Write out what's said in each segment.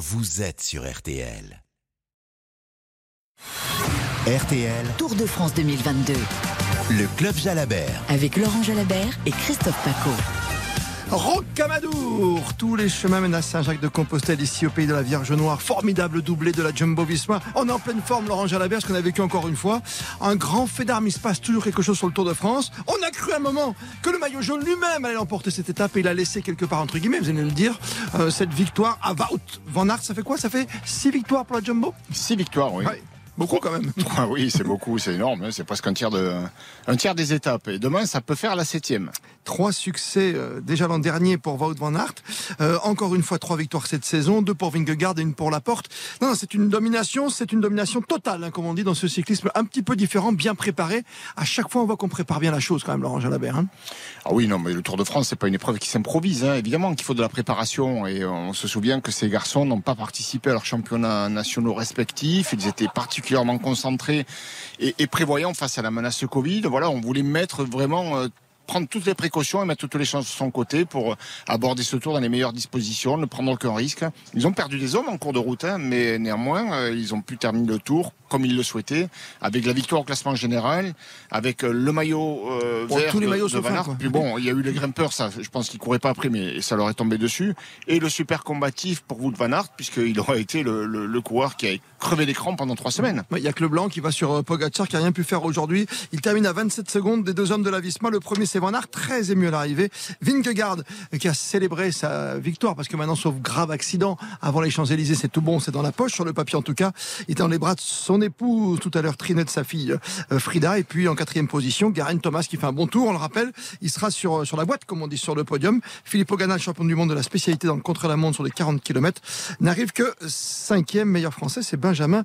vous êtes sur RTL. RTL, Tour de France 2022 le club Jalabert. avec Laurent Jalabert et Christophe Paco. Rocamadour Tous les chemins mènent à Saint-Jacques-de-Compostelle, ici au pays de la Vierge Noire. Formidable doublé de la Jumbo Visma. On est en pleine forme, Laurent Jalabert, ce qu'on a vécu encore une fois. Un grand fait d'armes, il se passe toujours quelque chose sur le Tour de France. On a cru un moment que le maillot jaune lui-même allait emporter cette étape et il a laissé quelque part, entre guillemets, vous allez le dire, euh, cette victoire à Wout Van Aert. Ça fait quoi? Ça fait six victoires pour la Jumbo? Six victoires, oui. Ouais. Beaucoup quand même. Ah oui, c'est beaucoup, c'est énorme. hein. C'est presque un tiers, de, un tiers des étapes. Et demain, ça peut faire la septième. Trois succès euh, déjà l'an dernier pour Wout van Aert. Euh, encore une fois, trois victoires cette saison, deux pour Vingegaard et une pour Laporte. Non, non, c'est une domination, c'est une domination totale, hein, comme on dit dans ce cyclisme, un petit peu différent, bien préparé. À chaque fois, on voit qu'on prépare bien la chose quand même, Laurent Jalabert. hein. Ah oui, non, mais le Tour de France, c'est pas une épreuve qui s'improvise. hein. Évidemment qu'il faut de la préparation. Et on se souvient que ces garçons n'ont pas participé à leurs championnats nationaux respectifs. Ils étaient particulièrement concentrés et, prévoyants face à la menace Covid. Voilà, on voulait mettre vraiment. euh, prendre toutes les précautions et mettre toutes les chances de son côté pour aborder ce tour dans les meilleures dispositions, ne prendre aucun risque. Ils ont perdu des hommes en cours de route, hein, mais néanmoins, euh, ils ont pu terminer le tour comme ils le souhaitaient, avec la victoire au classement général, avec euh, le maillot euh, Bon, vert tous les de- maillots de Van Aert. Puis bon, il y a eu les grimpeurs, ça, je pense qu'ils couraient pas après, mais ça leur est tombé dessus. Et le super combatif pour Wout Van Aert, puisqu'il aurait été le, le- le coureur qui a crevé l'écran pendant trois semaines. Il y a que le blanc qui va sur euh, Pogacar qui a rien pu faire aujourd'hui. Il termine à 27 secondes des deux hommes de la Visma. Le premier c'est Van très ému à l'arrivée. Vingegaard qui a célébré sa victoire parce que maintenant sauf grave accident avant les Champs-Élysées, c'est tout bon, c'est dans la poche sur le papier en tout cas. Il était dans les bras de son épouse tout à l'heure Trinette, sa fille euh, Frida et puis en quatrième position Garen Thomas qui fait un bon tour, on le rappelle, il sera sur sur la boîte comme on dit sur le podium. Philippe Ogana, champion du monde de la spécialité dans le contre-la-montre sur les 40 km, n'arrive que cinquième meilleur français, c'est Benjamin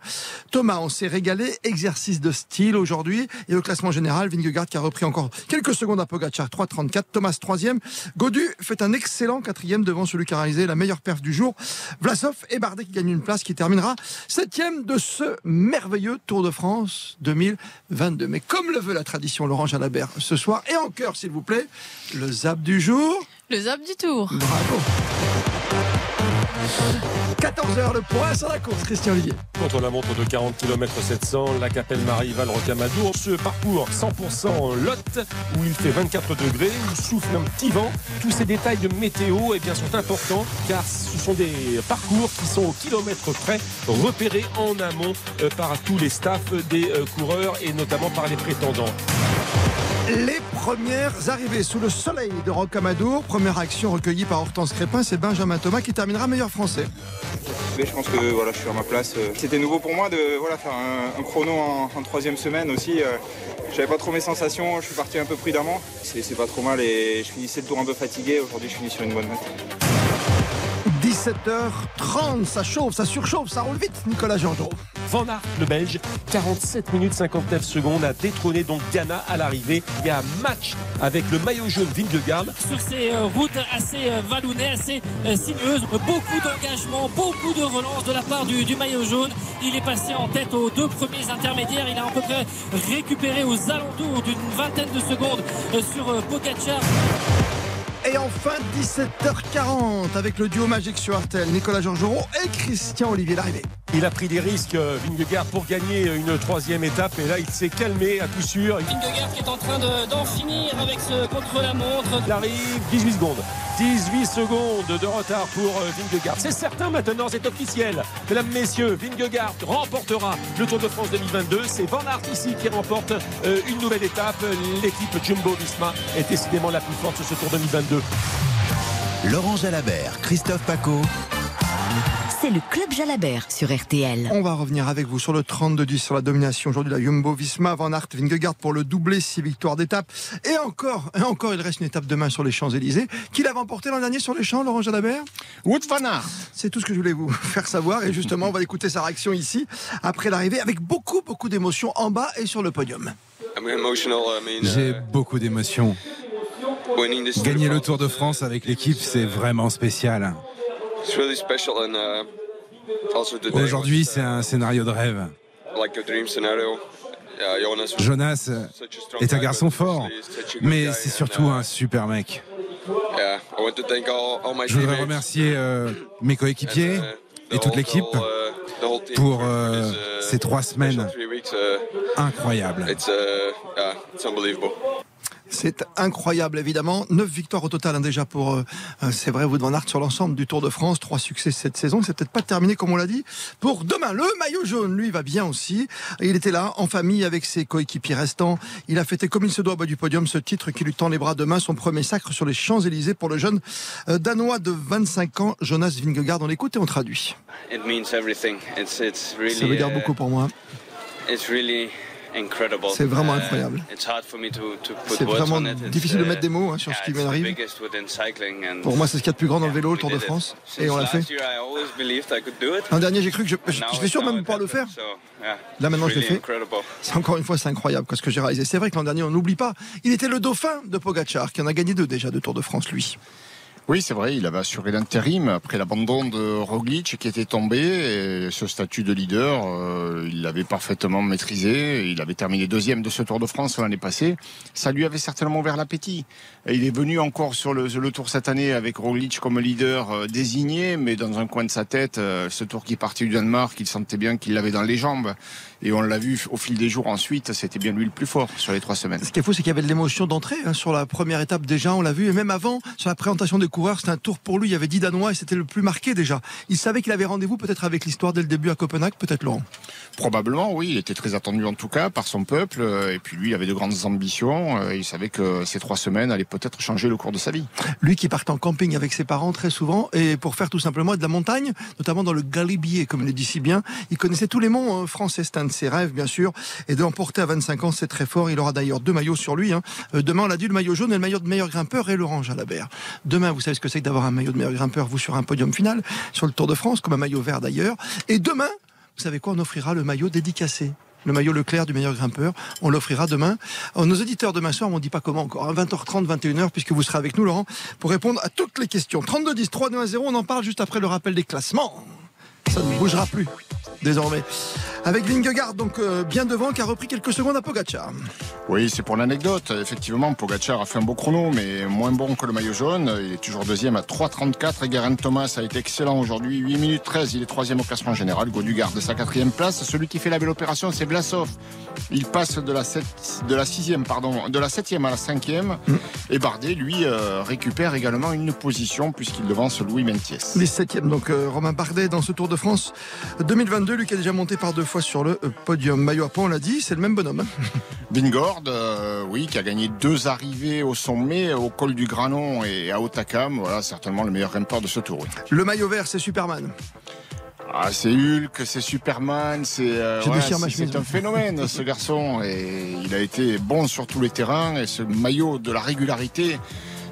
Thomas. On s'est régalé, exercice de style aujourd'hui et au classement général, Vingegaard qui a repris encore quelques secondes à Pogacar, 3,34, Thomas troisième, Godu fait un excellent quatrième devant celui qui a réalisé la meilleure perf du jour, Vlasov et Bardet qui gagnent une place qui terminera septième de ce merveilleux Tour de France 2022. Mais comme le veut la tradition, Laurent Jalabert, ce soir et en cœur s'il vous plaît, le zap du jour. Le zap du tour. Bravo. 14h, le point sur la course, Christian Olivier. Contre la montre de 40 km 700, la Capelle Marie-Val Rocamadour. Ce parcours 100% Lot où il fait 24 degrés, où souffle un petit vent. Tous ces détails de météo eh bien, sont importants car ce sont des parcours qui sont au kilomètre près repérés en amont euh, par tous les staffs des euh, coureurs et notamment par les prétendants. Les premières arrivées sous le soleil de Rocamadour. Première action recueillie par Hortense Crépin, c'est Benjamin Thomas qui terminera meilleur français. Mais je pense que voilà, je suis à ma place. C'était nouveau pour moi de voilà, faire un, chrono en, en troisième semaine aussi. Euh, J'avais pas trop mes sensations, je suis parti un peu prudemment. C'est pas trop mal et je finissais le tour un peu fatigué. Aujourd'hui, je finis sur une bonne note. 17h30, ça chauffe, ça surchauffe, ça roule vite, Nicolas Jean-Jean. Van Aert, le Belge, 47 minutes 59 secondes, a détrôné donc Ghana à l'arrivée. Il y a un match avec le maillot jaune Vingegaard. sur ces euh, routes assez euh, vallonnées, assez euh, sinueuses. Beaucoup d'engagement, beaucoup de relance de la part du, du maillot jaune. Il est passé en tête aux deux premiers intermédiaires. Il a à peu près récupéré aux alentours d'une vingtaine de secondes sur Pogacar. Et enfin, 17h40 avec le duo magique sur Artel, Nicolas Georgerot et Christian Olivier l'arrivée. Il a pris des risques, euh, Vingegaard, pour gagner une troisième étape. Et là, il s'est calmé à coup sûr. Vingegaard qui est en train de- d'en finir avec ce contre-la-montre. Il arrive 18 secondes. 18 secondes de retard pour euh, Vingegaard. C'est certain maintenant, c'est officiel. Mesdames, messieurs, Vingegaard remportera le Tour de France 2022. C'est Van Aert ici qui remporte euh, une nouvelle étape. L'équipe Jumbo-Visma est décidément la plus forte sur ce Tour 2022. Laurent Jalabert, Christophe Paco. C'est le Club Jalabert sur RTL. On va revenir avec vous sur le 32-10 sur la domination aujourd'hui de la Jumbo Visma, Van Aert, Vingegaard pour le doublé, 6 victoires d'étape. Et encore, et encore, il reste une étape demain sur les Champs-Élysées. Qui l'avait emporté l'an dernier sur les champs, Laurent Jalabert? Wout Van Aert. C'est tout ce que je voulais vous faire savoir. Et justement, on va écouter sa réaction ici, après l'arrivée, avec beaucoup, beaucoup d'émotions en bas et sur le podium. J'ai beaucoup d'émotions. Gagner le Tour de France avec l'équipe, c'est vraiment spécial. Aujourd'hui, c'est un scénario de rêve. Jonas est un garçon fort, mais c'est surtout un super mec. Je voudrais remercier euh, mes coéquipiers et toute l'équipe pour ces trois semaines incroyables. C'est incroyable, évidemment. Neuf victoires au total, hein, déjà pour, euh, euh, c'est vrai, vous Van Aert sur l'ensemble du Tour de France. Trois succès cette saison. C'est peut-être pas terminé, comme on l'a dit. Pour demain, le maillot jaune, lui, va bien aussi. Il était là, en famille, avec ses coéquipiers restants. Il a fêté comme il se doit au bas du podium ce titre qui lui tend les bras demain. Son premier sacre sur les Champs-Élysées pour le jeune euh, Danois de 25 ans, Jonas Vingegaard. On l'écoute et on traduit. Ça veut dire beaucoup pour moi. C'est vraiment uh, incroyable. C'est vraiment difficile de mettre des mots hein, sur ce qui m'arrive. Pour moi, c'est ce qu'il y a de plus grand dans le vélo, le Tour de France. Et on l'a fait. L'an dernier, j'ai cru que je, vais sûr même pouvoir le faire. Là, maintenant, je l'ai fait. C'est encore une fois, c'est incroyable ce que j'ai réalisé. C'est vrai que l'an dernier, on n'oublie pas, il était le dauphin de Pogachar, qui en a gagné deux déjà de Tour de France, lui. Oui, c'est vrai, il avait assuré l'intérim après l'abandon de Roglic qui était tombé. Ce statut de leader, euh, il l'avait parfaitement maîtrisé. Il avait terminé deuxième de ce Tour de France l'année passée. Ça lui avait certainement ouvert l'appétit. Il est venu encore sur le, Tour cette année avec Roglic comme leader euh, désigné, mais dans un coin de sa tête, euh, ce Tour qui parti du Danemark, il sentait bien qu'il l'avait dans les jambes. Et on l'a vu au fil des jours ensuite, c'était bien lui le plus fort sur les trois semaines. Ce qui est fou, c'est qu'il y avait de l'émotion d'entrée hein, sur la première étape déjà, on l'a vu, et même avant, sur la présentation des coureurs, c'était un tour pour lui, il y avait 10 Danois et c'était le plus marqué déjà. Il savait qu'il avait rendez-vous peut-être avec l'histoire dès le début à Copenhague, peut-être Laurent? Probablement, oui, il était très attendu en tout cas par son peuple, et puis lui, il avait de grandes ambitions, il savait que ces trois semaines allaient peut-être changer le cours de sa vie. Lui qui partait en camping avec ses parents très souvent, et pour faire tout simplement de la montagne, notamment dans le Galibier, comme il le dit si bien, il connaissait tous les monts euh, français, c'est un de ses rêves bien sûr, et de l'emporter à 25 ans, c'est très fort. Il aura d'ailleurs deux maillots sur lui. Hein. Euh, demain, on l'a dit, le maillot jaune et le maillot de meilleur grimpeur et l'orange à la berre. Demain, vous savez ce que c'est que d'avoir un maillot de meilleur grimpeur, vous sur un podium final, sur le Tour de France, comme un maillot vert d'ailleurs. Et demain, vous savez quoi, on offrira le maillot dédicacé le maillot Leclerc du meilleur grimpeur. On l'offrira demain. Nos auditeurs demain soir, on ne dit pas comment encore, 20h30, hein, 21h, puisque vous serez avec nous, Laurent, pour répondre à toutes les questions. 32 10 3 2 0, on en parle juste après le rappel des classements. Ça ne bougera plus désormais. Avec Vingegaard, donc euh, bien devant, qui a repris quelques secondes à Pogacar. Oui, c'est pour l'anecdote. Effectivement, Pogacar a fait un beau chrono, mais moins bon que le maillot jaune. Il est toujours deuxième à 3,34. Et Geraint Thomas a été excellent aujourd'hui. 8 minutes 13. Il est troisième au classement général. Godugard de sa quatrième place. Celui qui fait la belle opération, c'est Blasov. Il passe de la, 7, de la sixième, pardon, de la septième à la cinquième. Mm. Et Bardet, lui, euh, récupère également une position puisqu'il devance Louis Mentiès. Les septièmes, donc euh, Romain Bardet dans ce Tour de France 2022. Lui qui a déjà monté par deux fois sur le euh, podium. Maillot à on l'a dit, c'est le même bonhomme. Vingord, euh, oui, qui a gagné deux arrivées au sommet, au col du Granon et à Otakam. Voilà, certainement le meilleur grimpeur de ce tour. Le maillot vert, c'est Superman. Ah, c'est Hulk, c'est Superman, c'est euh, un phénomène ce garçon et il a été bon sur tous les terrains et ce maillot de la régularité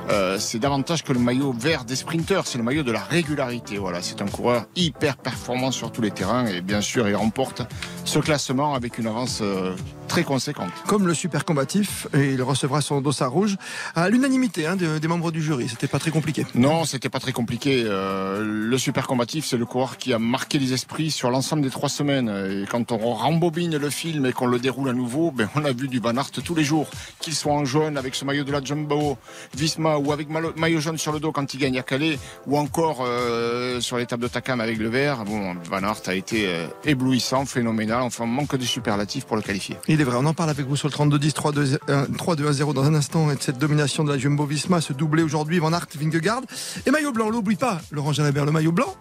euh, c'est davantage que le maillot vert des sprinteurs, c'est le maillot de la régularité. C'est un coureur hyper performant sur tous les terrains et bien sûr il remporte ce classement avec une avance euh, très conséquente. Comme le super combatif, et il recevra son dossard rouge à l'unanimité hein, des membres du jury. C'était pas très compliqué. Non, c'était pas très compliqué. Euh, le super combatif, c'est le coureur qui a marqué les esprits sur l'ensemble des trois semaines. Et quand on rembobine le film et qu'on le déroule à nouveau, ben, on a vu du Van Aert tous les jours. Qu'il soit en jaune avec ce maillot de la Jumbo, Visma ou avec maillot jaune sur le dos quand il gagne à Calais, ou encore euh, sur l'étape de Takam avec le vert. Bon, Van Aert a été euh, éblouissant, phénoménal. Enfin, manque de superlatifs pour le qualifier. Il est vrai, on en parle avec vous sur le 32-10, 3-2-1-0 dans un instant, et de cette domination de la Jumbo-Visma, ce doublé aujourd'hui, Van Aert, Vingegaard. Et maillot blanc, l'oublie pas, Laurent Jalabert, le maillot blanc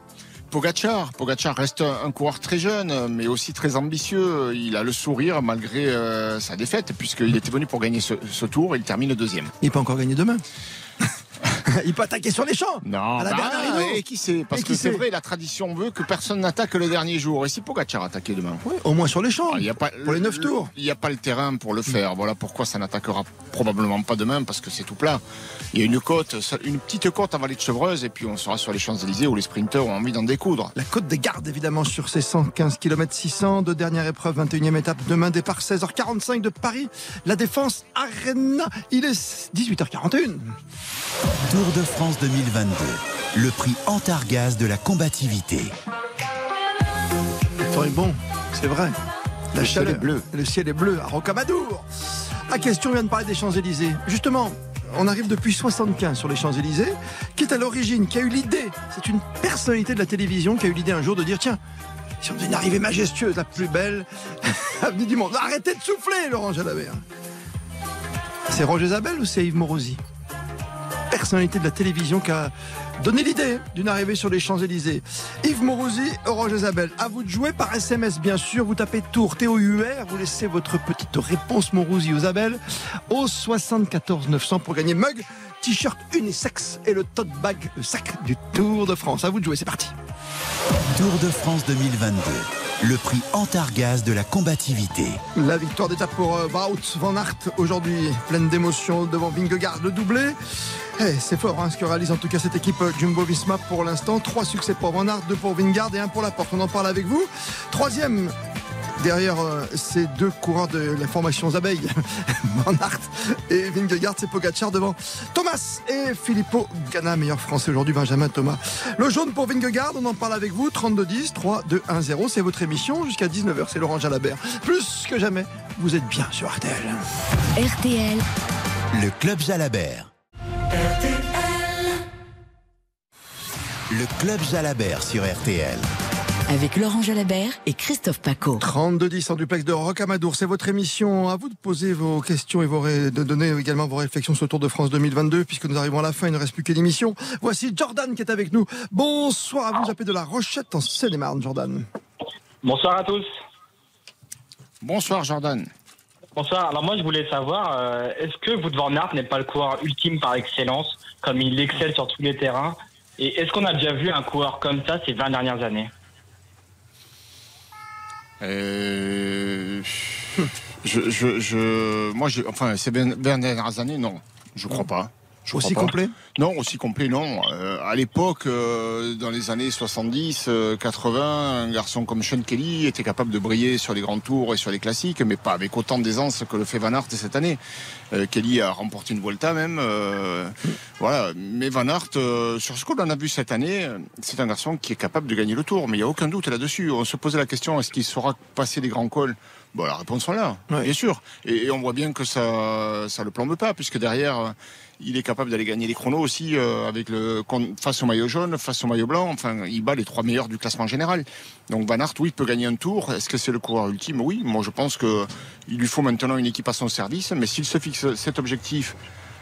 Pogachar. Pogachar reste un coureur très jeune, mais aussi très ambitieux. Il a le sourire malgré euh, sa défaite, puisqu'il était venu pour gagner ce, ce tour et il termine le deuxième. Il peut encore gagner demain. il peut attaquer sur les champs. Non, à la bah, et qui sait Parce que c'est vrai, la tradition veut que personne n'attaque le dernier jour. Et si Pogacar attaquait demain oui, Au moins sur les champs. Ah, il y a pas, pour les neuf tours. Il n'y a pas le terrain pour le faire. Voilà pourquoi ça n'attaquera probablement pas demain, parce que c'est tout plat. Il y a une côte, une petite côte à Vallée de Chevreuse, et puis on sera sur les Champs-Élysées où les sprinteurs ont envie d'en découdre. La côte des gardes, évidemment, sur ces 115 km 600 de dernière épreuve, 21e étape. Demain, départ 16h45 de Paris. La défense Arena. Il est 18h41. Tour de France 2022, le prix Antargaz de la combativité. Le temps est bon, c'est vrai. La le ciel est bleu. Le ciel est bleu à Rocamadour. La question vient de parler des Champs-Élysées. Justement, on arrive depuis 75 sur les Champs-Élysées, qui est à l'origine, qui a eu l'idée, c'est une personnalité de la télévision qui a eu l'idée un jour de dire tiens, si on faisait une arrivée majestueuse, la plus belle avenue du monde, arrêtez de souffler, Laurent Jalabert. C'est Roger Zabel ou c'est Yves Morosi? Personnalité de la télévision qui a donné l'idée d'une arrivée sur les Champs-Élysées. Yves Morosi, Roger Zabel. À vous de jouer par SMS, bien sûr. Vous tapez Tour, T-O-U-R. Vous laissez votre petite réponse Morosi Zabel au 74 900 pour gagner mug, t-shirt unisex et le tote bag, sac du Tour de France. À vous de jouer, c'est parti. Tour de France 2022 le prix Antargaz de la combativité. La victoire d'étape pour euh, Wout van Aert aujourd'hui, pleine d'émotion devant Vingegaard, le doublé. Eh, c'est fort hein, ce que réalise en tout cas cette équipe euh, Jumbo Visma pour l'instant. Trois succès pour Van Aert, deux pour Vingegaard et un pour la porte. On en parle avec vous. Troisième derrière euh, ces deux coureurs de la formation Zabeille, Van Aert et Vingegaard, c'est Pogacar devant Thomas et Filippo Ganna, meilleur français aujourd'hui, Benjamin Thomas. Le jaune pour Vingegaard, on en parle avec vous, 32-10, 3, 2, 1, 0, c'est votre émission jusqu'à 19h, c'est Laurent Jalabert. Plus que jamais, vous êtes bien sur RTL. RTL. Le Club Jalabert. RTL. Le Club Jalabert sur RTL avec Laurent Jalabert et Christophe Paco. 32-10 en duplex de Rocamadour, c'est votre émission. À vous de poser vos questions et vos de donner également vos réflexions sur le Tour de France 2022, puisque nous arrivons à la fin, il ne reste plus qu'une émission. Voici Jordan qui est avec nous. Bonsoir à vous, j'appelle de la Rochette en Seine-et-Marne, Jordan. Bonsoir à tous. Bonsoir Jordan. Bonsoir. Alors moi je voulais savoir, euh, est-ce que Wout van Aert n'est pas le coureur ultime par excellence, comme il excelle sur tous les terrains? Et est-ce qu'on a déjà vu un coureur comme ça ces 20 dernières années? Euh, je, je, je, moi, enfin, ces 20 dernières années, non, je crois pas. Aussi complet? Non, aussi complet, non. Euh, à l'époque, euh, dans les années 70, 80, un garçon comme Sean Kelly était capable de briller sur les grands tours et sur les classiques, mais pas avec autant d'aisance que le fait Van Aert cette année. Kelly a remporté une Volta même. voilà. Mais Van Aert, sur ce qu'on en a vu cette année, c'est un garçon qui est capable de gagner le tour, mais il n'y a aucun doute là-dessus. On se posait la question, est-ce qu'il saura passer des grands cols? Bon, la réponse est là, bien sûr. Et, on voit bien que ça ça le plombe pas, puisque derrière, il est capable d'aller gagner les chronos aussi euh, avec le face au maillot jaune, face au maillot blanc. Enfin, il bat les trois meilleurs du classement général. Donc Van Aert, oui, peut gagner un tour. Est-ce que c'est le coureur ultime? Oui. Moi, je pense que il lui faut maintenant une équipe à son service. Mais s'il se fixe cet objectif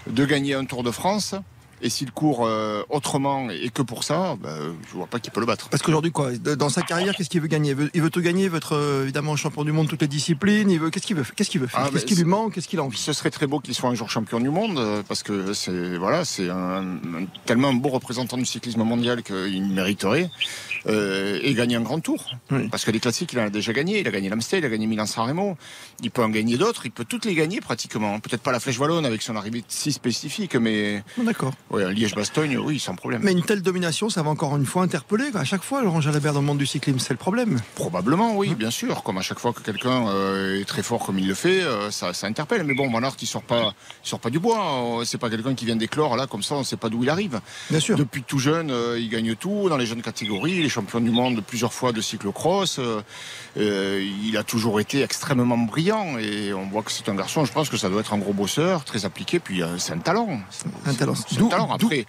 de gagner un Tour de France, et s'il court euh, autrement et que pour ça, bah, je vois pas qui peut le battre. Parce qu'aujourd'hui, quoi, dans sa carrière, qu'est-ce qu'il veut gagner? Il veut, tout gagner, il veut être euh, évidemment champion du monde toutes les disciplines. Il veut, qu'est-ce qu'il veut, qu'est-ce qu'il veut faire? Ah, Qu'est-ce qui lui manque? Qu'est-ce qu'il a envie? Ce serait très beau qu'il soit un jour champion du monde euh, parce que c'est voilà, c'est un, tellement un beau représentant du cyclisme mondial qu'il mériterait. Et gagner un grand tour. Parce que les classiques, il en a déjà gagné. Il a gagné l'Amstel, il a gagné Milan-San Remo. Il peut en gagner d'autres. Il peut toutes les gagner pratiquement. Peut-être pas la Flèche Wallonne avec son arrivée si spécifique, mais. D'accord. Ouais, Liège-Bastogne, oui, sans problème. Mais une telle domination, ça va encore une fois interpeller. À chaque fois, Laurent Jalabert dans le monde du cyclisme, c'est le problème. Probablement, oui, bien sûr. Comme à chaque fois que quelqu'un euh, est très fort comme il le fait, euh, ça, interpelle. Mais bon, Manart, il sort pas, il sort pas du bois. C'est pas quelqu'un qui vient d'éclore là, comme ça, on sait pas d'où il arrive. Bien sûr. Depuis tout jeune, euh, il gagne tout dans les jeunes catégories. Champion du monde plusieurs fois de cyclocross. il a toujours été extrêmement brillant et on voit que c'est un garçon. Je pense que ça doit être un gros bosseur, très appliqué. Puis c'est un talent. Un talent. C'est un talent. Après.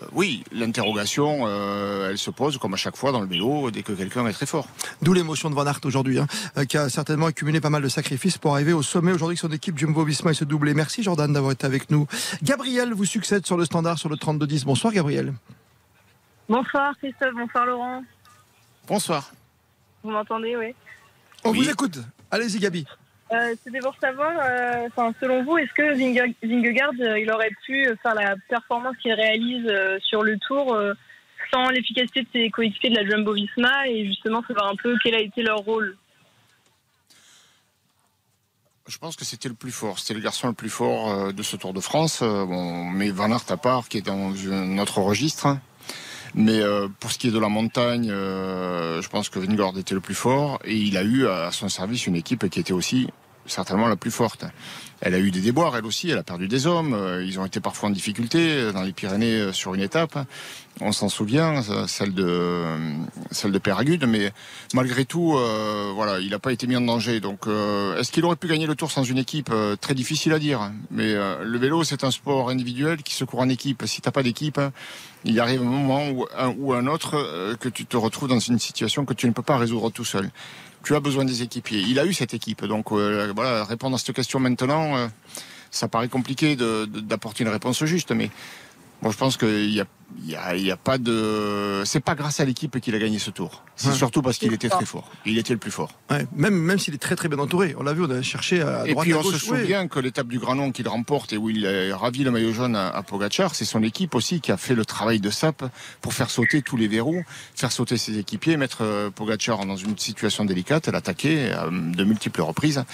Euh, oui, l'interrogation, euh, elle se pose comme à chaque fois dans le vélo dès que quelqu'un est très fort. D'où l'émotion de Van Aert aujourd'hui, hein, euh, qui a certainement accumulé pas mal de sacrifices pour arriver au sommet aujourd'hui que son équipe Jumbo-Visma et se doubler. Merci Jordan d'avoir été avec nous. Gabriel vous succède sur le standard sur le 32-10. Bonsoir Gabriel. Bonsoir Christophe, bonsoir Laurent. Bonsoir. Vous m'entendez, oui. On vous écoute. Allez-y Gabi. Euh, c'était pour savoir, euh, selon vous, est-ce que Vingegaard, euh, il aurait pu faire la performance qu'il réalise sur le Tour sans l'efficacité de ses coéquipiers de la Jumbo-Visma et justement savoir un peu quel a été leur rôle? Je pense que c'était le plus fort. C'était le garçon le plus fort de ce Tour de France. Bon, mais Van Aert à part, qui est dans notre registre. Mais pour ce qui est de la montagne, je pense que Vingegaard était le plus fort et il a eu à son service une équipe qui était aussi certainement la plus forte. Elle a eu des déboires, elle aussi, elle a perdu des hommes, euh, ils ont été parfois en difficulté dans les Pyrénées euh, sur une étape. on s'en souvient, celle de celle de Péragude, mais malgré tout, il n'a pas été mis en danger. Donc, est-ce qu'il aurait pu gagner le Tour sans une équipe Très difficile à dire. Mais le vélo, c'est un sport individuel qui se court en équipe. Si t'as pas d'équipe, il arrive un moment ou un autre que tu te retrouves dans une situation que tu ne peux pas résoudre tout seul tu as besoin des équipiers. Il a eu cette équipe, donc euh, voilà, répondre à cette question maintenant, euh, ça paraît compliqué d'apporter une réponse juste, mais Bon, je pense qu'il y a, il y a, il y a pas de. C'est pas grâce à l'équipe qu'il a gagné ce tour. C'est surtout parce qu'il était très fort. Il était le plus fort. Ouais, même même s'il est très très bien entouré. On l'a vu, on a cherché à et droite puis on se souvient que l'étape du Granon qu'il remporte et où il a ravi le maillot jaune à, Pogacar, c'est son équipe aussi qui a fait le travail de sap pour faire sauter tous les verrous, faire sauter ses équipiers, mettre euh, Pogacar dans une situation délicate, l'attaquer euh, de multiples reprises.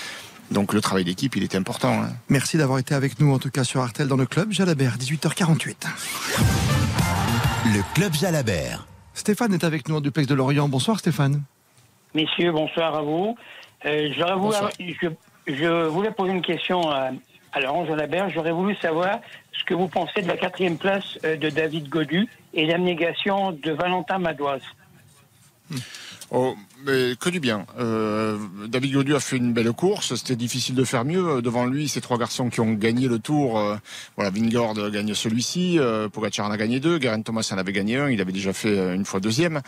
Donc le travail d'équipe, il est important. Hein. Merci d'avoir été avec nous, en tout cas sur Artel dans le club Jalabert, 18h48. Le club Jalabert. Stéphane est avec nous en duplex de Lorient. Bonsoir Stéphane. Messieurs, bonsoir à vous. Euh, je, je, voulais poser une question à, Laurent Jalabert. J'aurais voulu savoir ce que vous pensez de la quatrième place euh, de David Godu et l'abnégation de Valentin Madoise. Hmm. Oh, mais que du bien. Euh, David Godu a fait une belle course. C'était difficile de faire mieux. Devant lui, ces trois garçons qui ont gagné le tour. Euh, voilà, Vingord gagne celui-ci. Euh, en a gagné deux. Garen Thomas en avait gagné un. Il avait déjà fait euh, une fois deuxième.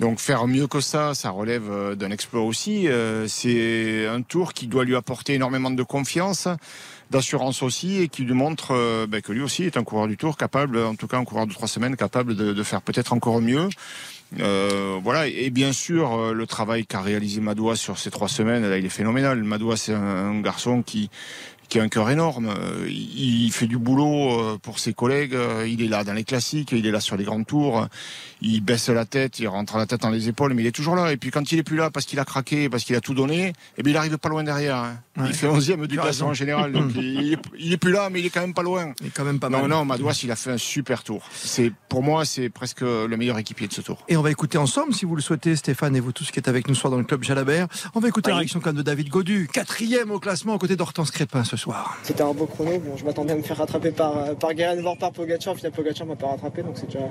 Donc faire mieux que ça, ça relève d'un exploit aussi. C'est un tour qui doit lui apporter énormément de confiance d'assurance aussi et qui lui montre ben, que lui aussi est un coureur du tour capable, en tout cas un coureur de trois semaines, capable de faire peut-être encore mieux. Euh, voilà, et bien sûr, euh, le travail qu'a réalisé Madoua sur ces trois semaines, il est phénoménal. Madoua, c'est un, garçon qui, qui a un cœur énorme. Euh, il fait du boulot pour ses collègues. Il est là dans les classiques, il est là sur les grands tours. Il baisse la tête, il rentre la tête dans les épaules, mais il est toujours là. Et puis quand il est plus là parce qu'il a craqué, parce qu'il a tout donné, eh bien il arrive pas loin derrière. Il fait 11e du classement en général, donc il, est, plus là, mais il est quand même pas loin. Il est quand même pas mal. Non, non, Madouas, il a fait un super tour. C'est pour moi, c'est presque le meilleur équipier de ce tour. Et on va écouter ensemble, si vous le souhaitez, Stéphane et vous tous qui êtes avec nous ce soir dans le club Jalabert. On va écouter la réaction quand de David Godu, quatrième au classement aux côtés d'Hortense Crépin ce soir. C'était un beau chrono. Bon, je m'attendais à me faire rattraper par par Guérin, voire par Pogacar. Finalement, Pogacar m'a pas rattrapé, donc c'est déjà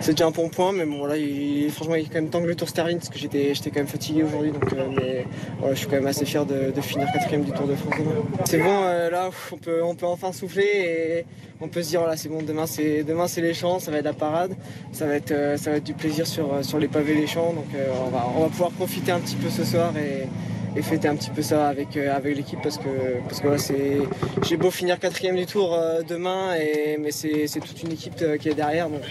c'est déjà un bon point. Mais bon, là, il, franchement, il est quand même temps que le tour se termine parce que j'étais j'étais quand même fatigué aujourd'hui. Donc, euh, mais je suis quand même assez fier de, de finir quatrième Tour de France. C'est bon, euh, là, on peut, on peut enfin souffler et on peut se dire, voilà, c'est bon, demain c'est, demain c'est les champs, ça va être la parade, ça va être, euh, du plaisir sur, sur les pavés des champs. Donc euh, on, va, on va pouvoir profiter un petit peu ce soir et, et fêter un petit peu ça avec, euh, avec l'équipe parce que, parce que c'est, j'ai beau finir quatrième du tour euh, demain, et, mais c'est, toute une équipe euh, qui est derrière. Donc,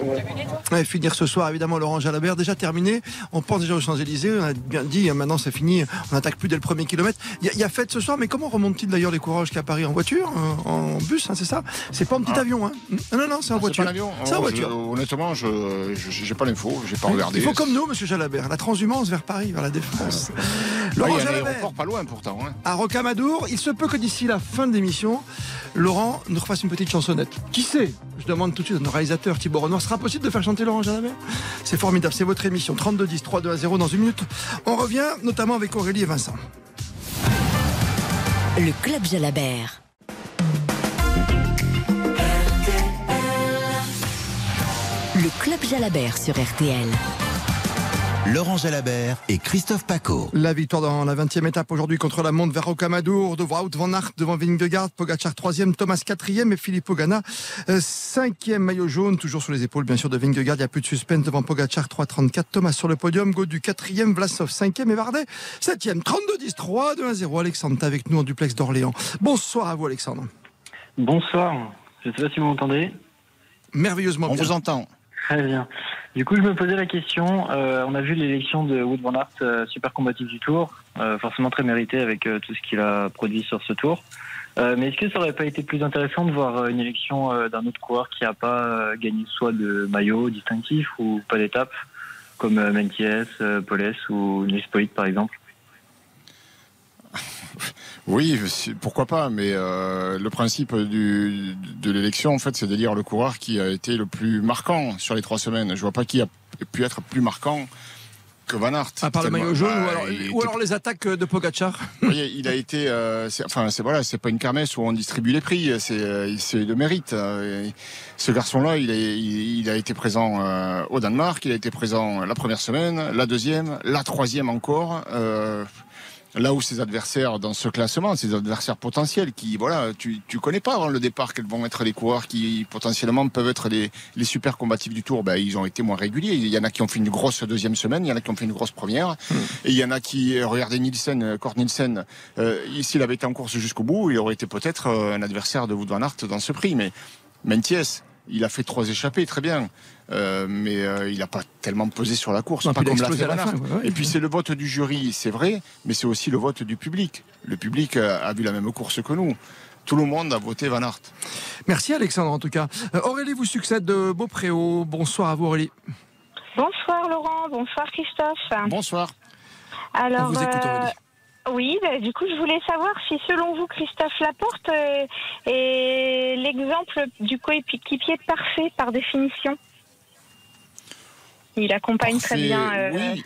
voilà. finir ce soir, évidemment, Laurent Jalabert, déjà terminé. On pense déjà aux Champs-Élysées, on a bien dit, hein, maintenant c'est fini, on n'attaque plus dès le premier kilomètre. Il y, a fête ce soir, mais comment remonte-t-il d'ailleurs les coureurs jusqu'à Paris En voiture En bus, hein, c'est ça? C'est pas un petit ah. avion, hein? Non, non, c'est en ah, voiture. C'est en voiture. honnêtement, je n'ai pas l'info, j'ai pas regardé. Il faut comme nous, monsieur Jalabert, la transhumance vers Paris, vers la défense. Laurent ah, pas loin pourtant. Hein. À Rocamadour, il se peut que d'ici la fin de l'émission, Laurent nous refasse une petite chansonnette. Qui sait? Je demande tout de suite à nos réalisateurs Thibaut Renoir. Sera possible de faire chanter Laurent Jalabert? C'est formidable, c'est votre émission. 32 10 3 2 à 0 dans une minute. On revient notamment avec Aurélie et Vincent. Le Club Jalabert. Le Club Jalabert sur RTL. Laurent Jalabert et Christophe Paco. La victoire dans la 20e étape aujourd'hui contre la montre vers Rocamadour, de Wout van Aert devant Vingegaard, Pogacar 3e, Thomas 4e et Philippe Ogana 5e euh, maillot jaune, toujours sur les épaules bien sûr de Vingegaard. Il n'y a plus de suspense devant Pogacar 3-34, Thomas sur le podium, Godu 4e, Vlasov 5e et Vardet 7e. 32-10, 3, 2 0. Alexandre avec nous en duplex d'Orléans. Bonsoir à vous Alexandre. Bonsoir. Je ne sais pas si vous m'entendez. Merveilleusement On vous entend. Très bien. Du coup, je me posais la question. Euh, on a vu l'élection de Wood Van euh, super combatif du Tour, euh, forcément très mérité avec tout ce qu'il a produit sur ce Tour. mais est-ce que ça aurait pas été plus intéressant de voir une élection d'un autre coureur qui n'a pas gagné soit de maillot distinctif ou pas d'étape, comme Menties, Poles ou Nespoit par exemple? Oui, pourquoi pas, mais euh, le principe du, de l'élection, en fait, c'est de dire le coureur qui a été le plus marquant sur les trois semaines. Je vois pas qui a pu être plus marquant que Van Aert. À part le maillot jaune ou, alors, les attaques de Pogacar. Oui, il a été. Euh, enfin, c'est voilà, c'est pas une kermesse où on distribue les prix. C'est euh, de mérite. Euh, ce garçon-là, il, il, a été présent au Danemark. Il a été présent la première semaine, la deuxième, la troisième encore là où ses adversaires dans ce classement, ses adversaires potentiels, qui voilà, tu tu connais pas avant le départ quels vont être les coureurs qui potentiellement peuvent être les, les super combatifs du Tour. Ben ils ont été moins réguliers. Il y en a qui ont fait une grosse deuxième semaine, il y en a qui ont fait une grosse première, hmm. et il y en a qui regardez Nielsen, Kort Nielsen, euh, s'il avait été en course jusqu'au bout, il aurait été peut-être euh, un adversaire de Wout van Aert dans ce prix, mais Menties, il a fait trois échappées, très bien. Euh, mais euh, il n'a pas tellement pesé sur la course, pas comme l'a fait Et puis c'est le vote du jury, c'est vrai, mais c'est aussi le vote du public. Le public a, vu la même course que nous. Tout le monde a voté Van Aert. Merci Alexandre en tout cas. Euh, Aurélie vous succède de Beaupréau. Bonsoir à vous Aurélie. Bonsoir Laurent, bonsoir Christophe. Bonsoir. Alors, On vous écoute Aurélie. Oui, bah, du coup, je voulais savoir si, selon vous, Christophe Laporte est l'exemple du coéquipier parfait par définition. Il accompagne très bien. Euh, oui.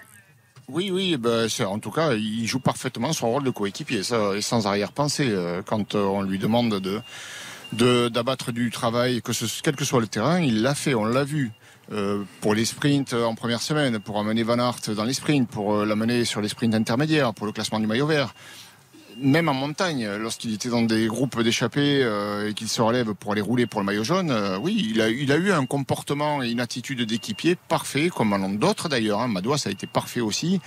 Oui, oui, ben, en tout cas, il joue parfaitement son rôle de coéquipier, ça, et sans arrière-pensée. Euh, quand euh, on lui demande de d'abattre du travail, que ce, quel que soit le terrain, il l'a fait, on l'a vu. Pour les sprints en première semaine, pour amener Van Aert dans les sprints, pour l'amener sur les sprints intermédiaires, pour le classement du maillot vert même en montagne, lorsqu'il était dans des groupes d'échappés euh, et qu'il se relève pour aller rouler pour le maillot jaune, euh, oui, il a, il eu un comportement et une attitude d'équipier parfait, comme en d'autres d'ailleurs. Hein. Madoua, ça a été parfait aussi.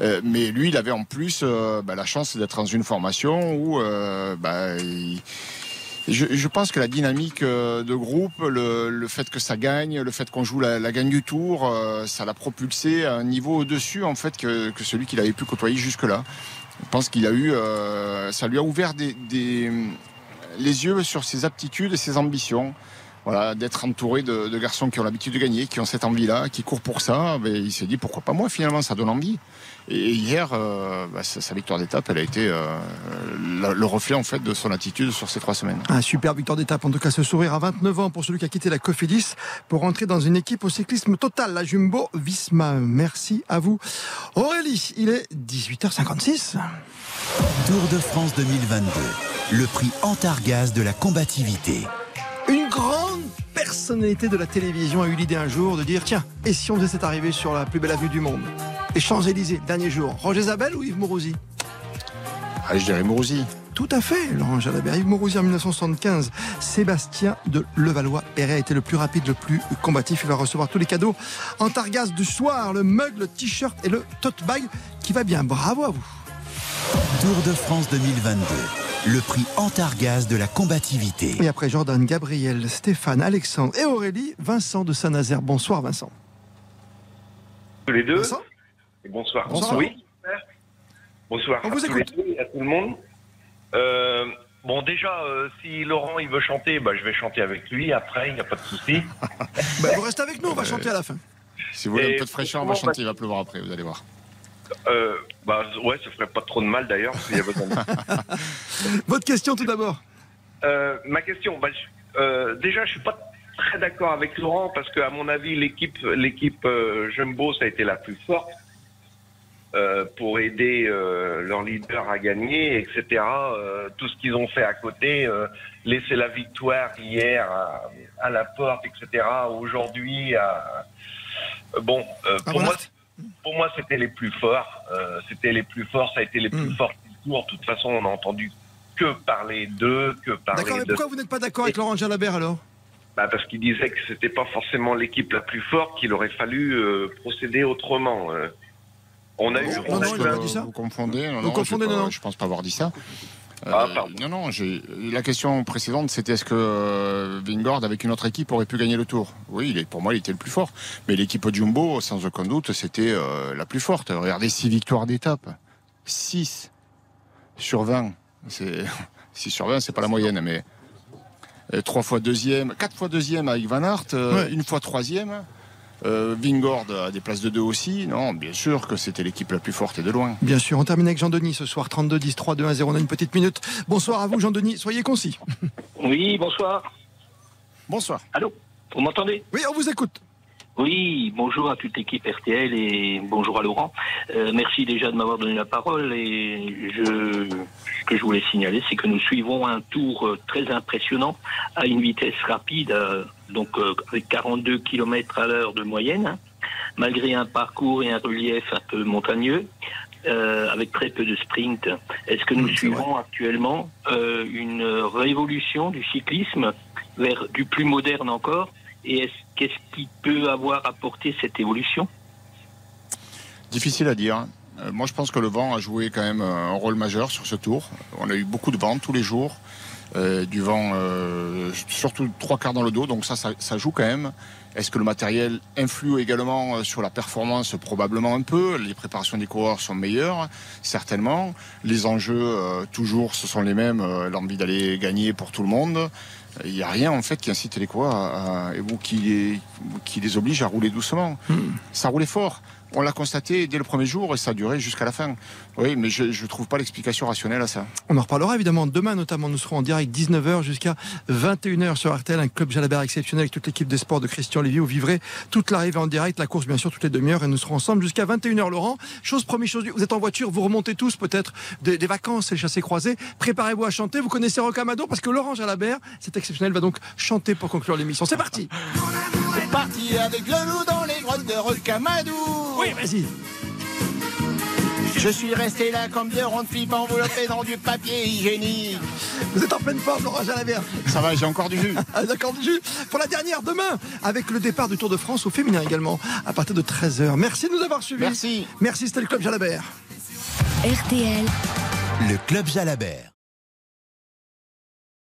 Euh, mais lui, il avait en plus bah, la chance d'être dans une formation où bah, je, je, pense que la dynamique de groupe, le, le, fait que ça gagne, le fait qu'on joue la, la, gagne du tour, ça l'a propulsé à un niveau au-dessus en fait que, que celui qu'il avait pu côtoyer jusque-là. Je pense qu'il a eu, euh, ça lui a ouvert des, les yeux sur ses aptitudes et ses ambitions. Voilà, d'être entouré de, garçons qui ont l'habitude de gagner, qui ont cette envie-là, qui courent pour ça. Mais il s'est dit pourquoi pas moi finalement, ça donne envie. Et hier, euh, bah, sa, victoire d'étape, elle a été euh, le reflet en fait de son attitude sur ces trois semaines. Un super victoire d'étape, en tout cas ce sourire à 29 ans pour celui qui a quitté la Cofidis pour rentrer dans une équipe au cyclisme total, la Jumbo Visma. Merci à vous. Aurélie, il est 18h56. Tour de France 2022, le prix Antargaz de la combativité. Personnalité de la télévision a eu l'idée un jour de dire tiens, et si on faisait cette arrivée sur la plus belle avenue du monde? Les Champs-Élysées, dernier jour. Roger Zabel ou Yves Mourouzi? Ah, je dirais Mourouzi. Tout à fait, Laurent Jalabert. Yves Mourouzi en 1975. Sébastien de Levallois-Perret a été le plus rapide, le plus combatif. Il va recevoir tous les cadeaux. Antargaz du soir, le mug, le t-shirt et le tote bag qui va bien. Bravo à vous. Tour de France 2022 le prix Antargaz de la combativité. Et après Jordan, Gabriel, Stéphane, Alexandre et Aurélie, Vincent de Saint-Nazaire. Bonsoir Vincent. Tous les deux. Vincent bonsoir. Bonsoir. Oui. Bonsoir On vous écoute. et à tout le monde. Euh, bon, déjà, euh, si Laurent il veut chanter, bah, je vais chanter avec lui. Après, il n'y a pas de souci. bah, vous restez avec nous, on va chanter à la fin. Si vous voulez un peu de fraîcheur, on va chanter. Il va pleuvoir après, vous allez voir. Euh, bah ouais, ça ferait pas trop de mal d'ailleurs. Votre question tout d'abord. Euh, ma question, bah, euh, déjà, je suis pas très d'accord avec Laurent parce qu'à mon avis, l'équipe, l'équipe euh, Jumbo, ça a été la plus forte pour aider leur leader à gagner, etc. tout ce qu'ils ont fait à côté, laisser la victoire hier à, à la porte, etc. Aujourd'hui, à... bon, pour moi pour moi, c'était les plus forts. C'était les plus forts, ça a été les plus hmm. forts du tour. De toute façon, on n'a entendu que parler d'eux, que parler D'accord, mais pourquoi vous n'êtes pas d'accord avec Laurent Jalabert alors bah parce qu'il disait que c'était pas forcément l'équipe la plus forte, qu'il aurait fallu euh, procéder autrement. Euh. On a eu. Non, non, il a dit ça. Vous confondez. vous confondez, non, non. Je pense pas avoir dit ça. Ah, euh, non, non, la question précédente, c'était est-ce que euh, Vingord, avec une autre équipe, aurait pu gagner le tour? Oui, il est, pour moi, il était le plus fort. Mais l'équipe Jumbo, sans aucun doute, c'était euh, la plus forte. Regardez, 6 victoires d'étape. 6 sur 20. 6 sur 20, c'est pas la moyenne, mais 3 fois deuxième, 4 fois deuxième avec Van Aert, une fois troisième. Euh, Vingord a des places de deux aussi. Non, bien sûr que c'était l'équipe la plus forte et de loin. Bien sûr, on termine avec Jean-Denis ce soir, 32-10, 3-2-1-0. On a une petite minute. Bonsoir à vous, Jean-Denis. Soyez concis. Oui, bonsoir. Bonsoir. Allô Vous m'entendez? Oui, on vous écoute. Oui, bonjour à toute l'équipe RTL et bonjour à Laurent. Euh, merci déjà de m'avoir donné la parole et je, ce que je voulais signaler, c'est que nous suivons un tour euh, très impressionnant à une vitesse rapide, euh, donc avec 42 km à l'heure de moyenne, hein, malgré un parcours et un relief un peu montagneux. avec très peu de sprint. Est-ce que nous suivons actuellement une révolution du cyclisme vers du plus moderne encore? Et qu'est-ce qui peut avoir apporté cette évolution? Difficile à dire. Euh, moi, je pense que le vent a joué quand même un rôle majeur sur ce tour. On a eu beaucoup de vent tous les jours. Euh, du vent, euh, surtout trois quarts dans le dos, donc ça, ça, joue quand même. Est-ce que le matériel influe également sur la performance? Probablement un peu. Les préparations des coureurs sont meilleures, certainement. Les enjeux, toujours, ce sont les mêmes. L'envie d'aller gagner pour tout le monde il n'y a rien en fait qui incite les coureurs à, les, qui les oblige à rouler doucement. Hmm. Ça roulait fort on l'a constaté dès le premier jour et ça a duré jusqu'à la fin. Oui, mais je ne trouve pas l'explication rationnelle à ça. On en reparlera évidemment demain, notamment. Nous serons en direct 19h jusqu'à 21h sur RTL, un club Jalabert exceptionnel avec toute l'équipe des sports de Christian Lévy. Vous vivrez toute l'arrivée en direct, la course bien sûr toutes les demi-heures et nous serons ensemble jusqu'à 21h. Laurent, chose première chose, vous êtes en voiture, vous remontez tous peut-être des, vacances et le chassé croisé. Préparez-vous à chanter. Vous connaissez Rocamadour parce que Laurent Jalabert, c'est exceptionnel, va donc chanter pour conclure l'émission. C'est parti. C'est parti avec le loup dans les de Rocamadour. Oui, vas-y. Je suis resté là comme deux ronds de pipe enveloppés dans du papier hygiénique. Vous êtes en pleine forme, Laurent Jalabert. Ça va, j'ai encore du jus. Ah, d'accord, du jus. Pour la dernière, demain, avec le départ du Tour de France au féminin également, à partir de 13h. Merci de nous avoir suivis. Merci. Merci, c'était le Club Jalabert. RTL. Le Club Jalabert.